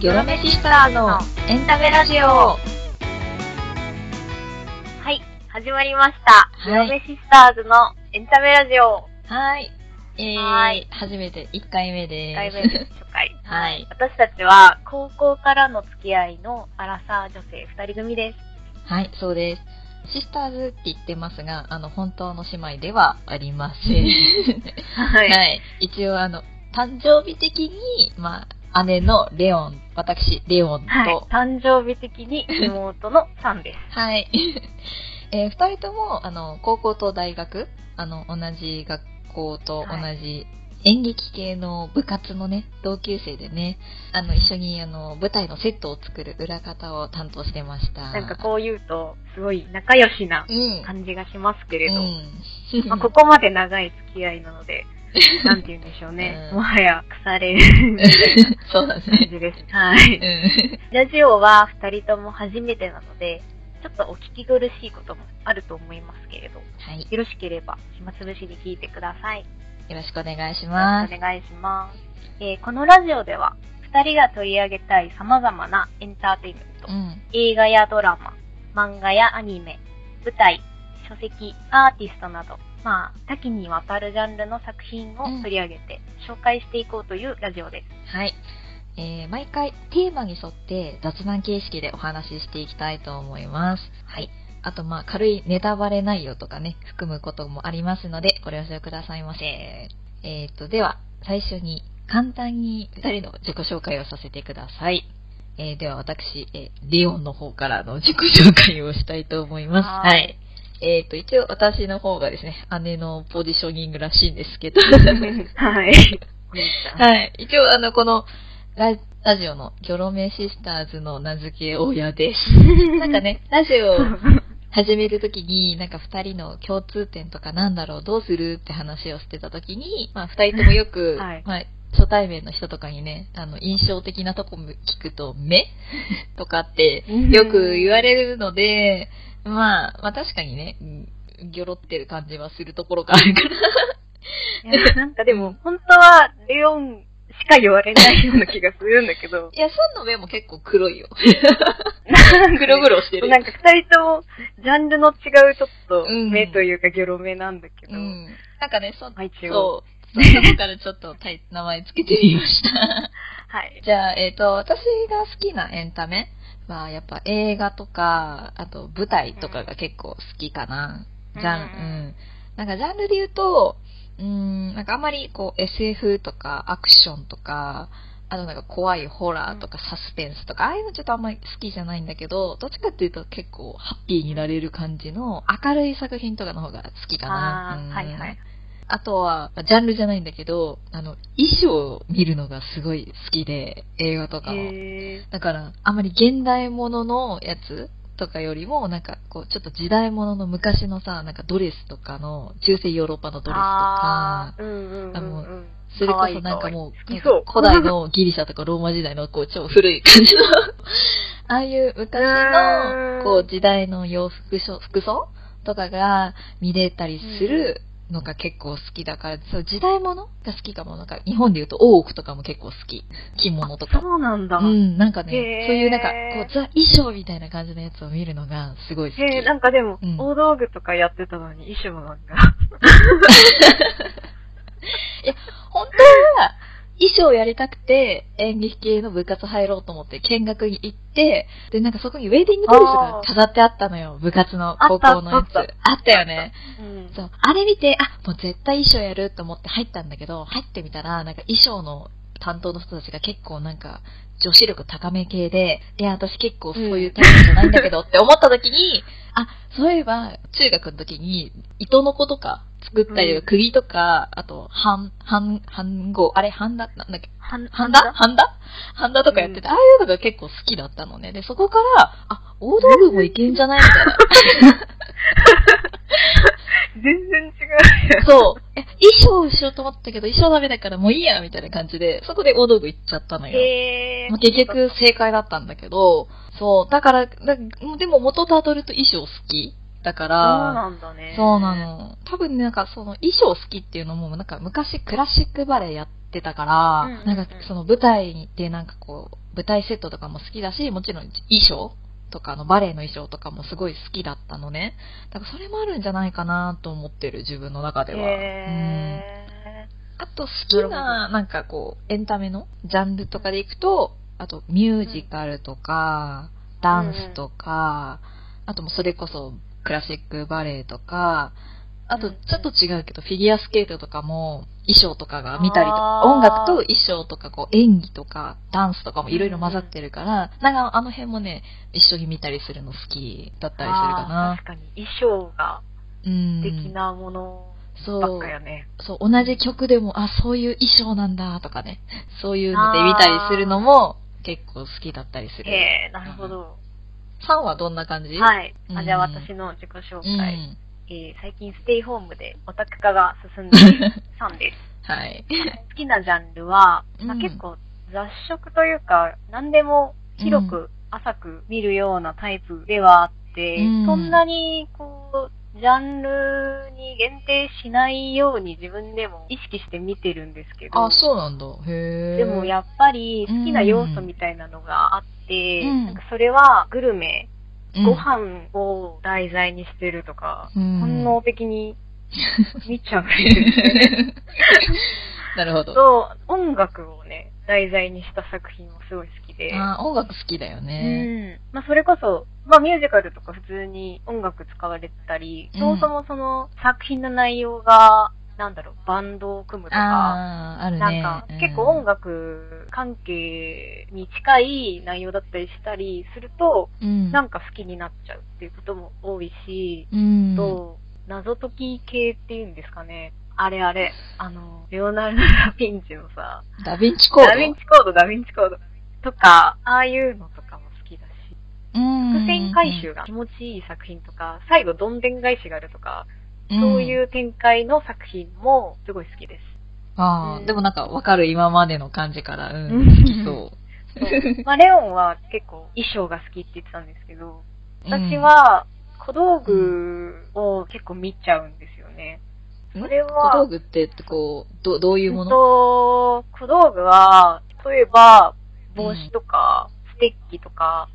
ギョロメシスターのエンタメラジオ。はい、始まりました。はいヨメシスターズのエンタメラジオ。はい。えー、はい初めて1回目です。1回目です、初回。はい私たちは、高校からの付き合いのアラサー女性2人組です。はい、そうです。シスターズって言ってますが、あの、本当の姉妹ではありません。ははい。一応、あの、誕生日的に、まあ、姉のレオン、私、レオンと、はい。誕生日的に妹のさんです。はい。えー二人とも、あの、高校と大学、あの、同じ学校と同はじ演劇系の部活のね、同級生でね、あの、一緒に、あの、舞台のセットを作る裏方を担当してました。なんかこう言うと、すごい仲良しなうん。感じがしますけれど、うん。まあ、ここまで長い付き合いなので、なんて言うんでしょうね。うんもはや腐れる そうだな感ね。じです。はい。うん。ラジオは二人とも初めてなので、ちょっとお聞き苦しいこともあると思いますけれど、はい。よろしければ暇つぶしに聞いてください。よよろしくお願いしろます。お願いします。えーこのラジオでは、二人が取り上げたい様々なエンターテインメント、うん。映画やドラマ、漫画やアニメ、舞台、書籍、アーティストなど、まあ、多岐にわたるジャンルの作品を取り上げて紹介していこうというラジオです。はい。えー毎回テーマに沿って雑談形式でお話ししていきたいと思います。はい。あと、まあ、軽いネタバレ内容とかね、含むこともありますので、ご了承くださいませ。えーと、では、最初に簡単に2人の自己紹介をさせてください。えーでは、私、えーレオンの方からの自己紹介をしたいと思います。ははいい。えーと、一応私の方がですね、姉のポジショニングらしいんですけど、はい。はい。一応、あの、このラ、ラジオのギョロメシスターズの名付け親です。なんかね、ラジオを始めるときに、なんか二人の共通点とかなんだろう、どうするって話をしてたときに、まあ二人ともよく、はいまあ初対面の人とかにね、あの、印象的なとこ聞くと、目？とかってよく言われるので、まあ、まあ確かにね、うんギョロってる感じはするところがあるから。いやなんかでも、本当は、レオンしか言われないような気がするんだけど。いや、さんの目も結構黒いよ。黒々してる。なんか二人とも、ジャンルの違うちょっと、うん目というかギョロ目なんだけど。うん。なんかね、そ、まあ一応そう。そこからちょっと名前つけてみました。はい。じゃあ、えっ、と、私が好きなエンタメは、やっぱ映画とか、あと舞台とかが結構好きかな。じゃん、ううんん。なんかジャンルで言うと、うん、なんかあんまりこう SF とかアクションとか、あとなんか怖いホラーとかサスペンスとか、ああいうのちょっとあんまり好きじゃないんだけど、どっちかっていうと結構ハッピーになれる感じの明るい作品とかの方が好きかな。うんはいはい。あとは、ジャンルじゃないんだけど、あの、衣装を見るのがすごい好きで、映画とかの。へだから、あんまり現代もののやつとかよりも、なんか、こう、ちょっと時代物の昔のさ、なんかドレスとかの、中世ヨーロッパのードレスとか。あ、ー。うんうんあの。それこそなんかもう、いい古代のギリシャとかローマ時代の、こう、超古い感じの、ああいう昔うん。の、こう、時代の洋服装とかが見れたりするのが結構好きだから、そう、時代物が好きかも。なんか、日本で言うと、大奥とかも結構好き。着物とか。そうなんだ。うん、なんかね、そういうなんか、こう、ザ衣装みたいな感じのやつを見るのがすごい好き。へえ、なんかでも、うん大道具とかやってたのに、衣装なんか。本当は、衣装やりたくて、演劇系の部活入ろうと思って見学に行って、で、なんかそこにウェディングドレスが飾ってあったのよ、部活の高校のやつ。あったよね。うん。そう。あれ見て、あ、もう絶対衣装やると思って入ったんだけど、入ってみたら、なんか衣装の担当の人たちが結構なんか、女子力高め系で、いや、私結構そういうタイプじゃないんだけどって思った時に、あ、そういえば、中学の時に、糸の子とか作ったりとか、うん釘とか、あと、半、半、半号、あれ、半田なんだっけ？はんハンダハンダハンダとかやってて、ああいうのが結構好きだったのね。で、そこから、あ、大道具もいけんじゃないみたいな。全然違う。そう。え、衣装しようと思ったけど、衣装ダメだからもういいや、みたいな感じで、そこで大道具行っちゃったのよ。へーまあ結局正解だったんだけど、そう、だから、だでも元たどると衣装好きだかそうら、なんだね。そうな。の。多分ね、なんかその衣装好きっていうのも、なんか昔クラシックバレエやってたから、うんうんうんなんかその舞台でなんかこう、舞台セットとかも好きだし、もちろん衣装とかのバレエの衣装とかもすごい好きだったのね。だからそれもあるんじゃないかなと思ってる、自分の中では。へあと好きな、なんかこう、エンタメのジャンルとかでいくと、あとミュージカルとか、ダンスとか、あともそれこそクラシックバレエとか、あとちょっと違うけど、フィギュアスケートとかも衣装とかが見たりとか、音楽と衣装とかこう演技とかダンスとかもいろいろ混ざってるから、なんかあの辺もね、一緒に見たりするの好きだったりするかな確。かに衣装がうん。的なものそうばっか。やね。そう、同じ曲でも、あ、そういう衣装なんだとかね、そういうので見たりするのも結構好きだったりする。へえ、なるほど。さんはどんな感じ？い。はい。うんあじゃあ私の自己紹う介。ん。えー最近ステイホームでオタク化が進んでいる さんです。はい。好きなジャンルは、まあ、うん結構雑食というか、何でも広く浅く見るようなタイプではあって、うんそんなにこう、ジャンルに限定しないように自分でも意識して見てるんですけど、あ、そうなんだ。へえ。でもやっぱり好きな要素みたいなのがあって、うんなんかそれはグルメ、うんご飯を題材にしてるとか、うん本能的に 見ちゃうんですよね。なるほど。と、音楽をね、題材にした作品もすごい好きで。あ音楽好きだよね。うん。まあ、それこそ、まあ、ミュージカルとか普通に音楽使われてたり、うんそもそもその作品の内容が、なんだろう、バンドを組むとか、あるね。なんか、結構音楽関係に近い内容だったりしたりすると、うん、なんか好きになっちゃうっていうことも多いし、うん、と、謎解き系っていうんですかね。あれあれ、あの、レオナルド・ダ・ヴィンチのさ、ダヴィンチコード？ダヴィンチコード、ダヴィンチコード。とか、ああいうのとかも好きだし、うん。伏線回収が気持ちいい作品とか、最後どんでん返しがあるとか、そういう展開の作品もすごい好きです。ああ、うん。でもなんかわかる今までの感じから、うん、うん。好きそ そう。まあ、レオンは結構衣装が好きって言ってたんですけど、う。私は小道具を結構見ちゃうんですよね。うん、それは小道具って、こう、どどういうもの、と、小道具は、例えば、帽子とか、ステッキとか、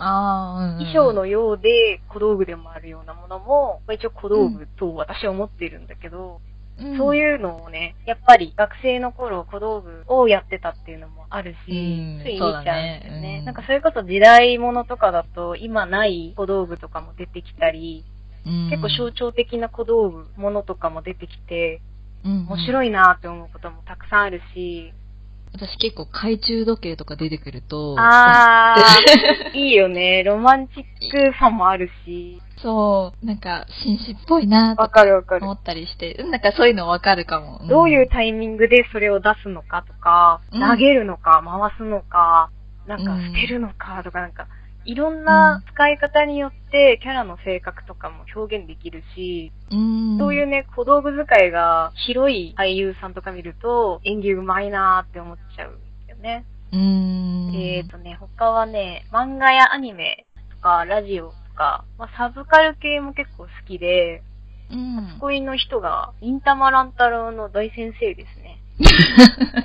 あ。衣装のようで小道具でもあるようなものも、まあ一応小道具と私は思っているんだけど、うん、そういうのをね、やっぱり学生の頃小道具をやってたっていうのもあるし、うんつい見ちゃうんですよそうだねね。うんなんかそれこそ時代物とかだと今ない小道具とかも出てきたり、うん、結構象徴的な小道具、ものとかも出てきて、うん、面白い。いなって思うこともたくさんあるし、私結構懐中時計とか出てくると、あー、いいよね。ロマンチックさもあるし、そう、なんか紳士っぽいなとわかかるわかる。思。ったりして、うんなんかそういうのわかるかも。ん。どういうタイミングでそれを出すのかとか、うん。投げるのか、回すのか、なんかうん。捨てるのかとか、なんか、いろんな使い方によってキャラの性格とかも表現できるし、うん、そういうね、小道具使いが広い俳優さんとか見ると演技うまいなーって思っちゃうんですよね。うん。えーとね、他はね、漫画やアニメとかラジオとか、まあ、サブカル系も結構好きで、うん。恋の人が、忍たま乱太郎の大先生ですね。かっ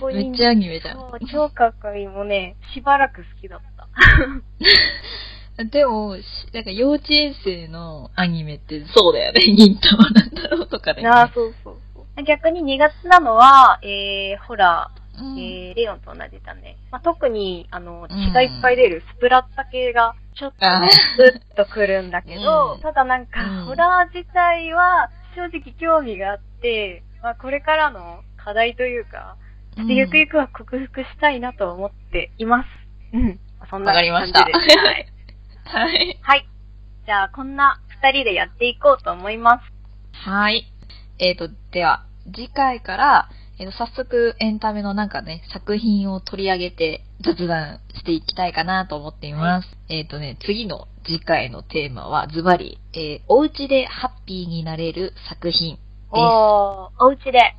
こいいんめっちゃアニメじゃん。超かっこいい。もうね、しばらく好きだった。でも、しなんか幼稚園生のアニメってそうだよね。銀玉なんだろうとかね。ああ、そうそうそう。逆に苦手なのは、えー、ホラうんー、えー、レオンと同じだね。まあ、特に、あの、うん血がいっぱい出るスプラッタ系が、ちょっとあね、スッとくるんだけど、うんただなんか、うんホラー自体は、正直興味があって、まあ、これからの課題というか、でゆくゆくは克服したいなと思っています。うん。そんなわかりました。はい。はい。はい。じゃあ、こんな二人でやっていこうと思います。はい。えっ、と、では、次回から、えーと、早速エンタメのなんかね、作品を取り上げて雑談していきたいかなと思っています。えっ、とね、次の次回のテーマはズバリ、えーお家でハッピーになれる作品です。おー、お家で。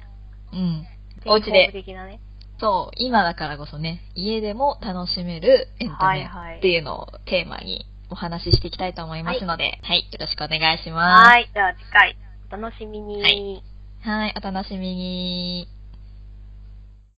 うん。お家で健康的なね。そう、今だからこそね、家でも楽しめるエンタメはいはいっていうのをテーマにお話ししていきたいと思いますので、はい、よろしくお願いします。はい。じゃあ次回、お楽しみに。はいはい、お楽しみに。